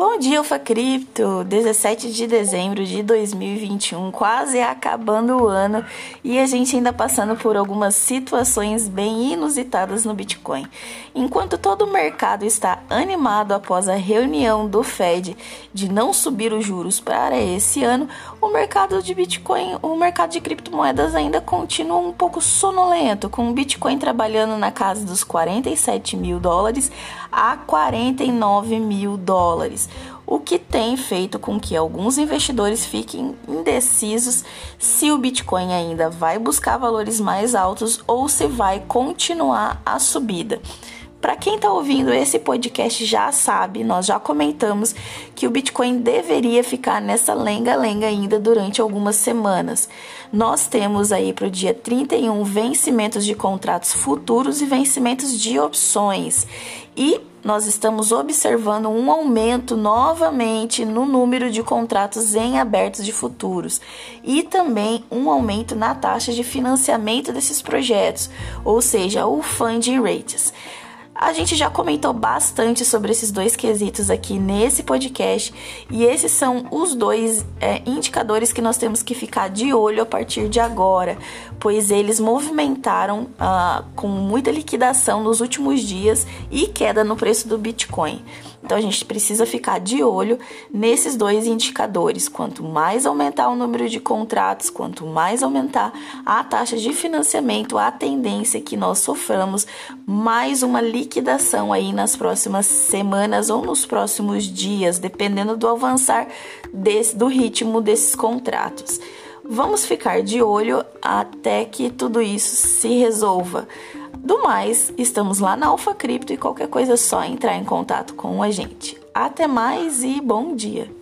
Bom dia, Alfa Cripto! 17 de dezembro de 2021, quase acabando o ano e a gente ainda passando por algumas situações bem inusitadas no Bitcoin. Enquanto todo o mercado está animado após a reunião do Fed de não subir os juros para esse ano, o mercado de Bitcoin, o mercado de criptomoedas ainda continua um pouco sonolento, com o Bitcoin trabalhando na casa dos 47 mil dólares a 49 mil dólares o que tem feito com que alguns investidores fiquem indecisos se o Bitcoin ainda vai buscar valores mais altos ou se vai continuar a subida. Para quem está ouvindo esse podcast já sabe, nós já comentamos que o Bitcoin deveria ficar nessa lenga-lenga ainda durante algumas semanas. Nós temos aí para o dia 31 vencimentos de contratos futuros e vencimentos de opções. E nós estamos observando um aumento novamente no número de contratos em abertos de futuros e também um aumento na taxa de financiamento desses projetos, ou seja, o funding rates. A gente já comentou bastante sobre esses dois quesitos aqui nesse podcast e esses são os dois é, indicadores que nós temos que ficar de olho a partir de agora, pois eles movimentaram ah, com muita liquidação nos últimos dias e queda no preço do Bitcoin. Então a gente precisa ficar de olho nesses dois indicadores. Quanto mais aumentar o número de contratos, quanto mais aumentar a taxa de financiamento, a tendência que nós soframos mais uma liquidação aí nas próximas semanas ou nos próximos dias, dependendo do avançar desse, do ritmo desses contratos. Vamos ficar de olho até que tudo isso se resolva. Do mais, estamos lá na Alfa Cripto e qualquer coisa é só entrar em contato com a gente. Até mais e bom dia!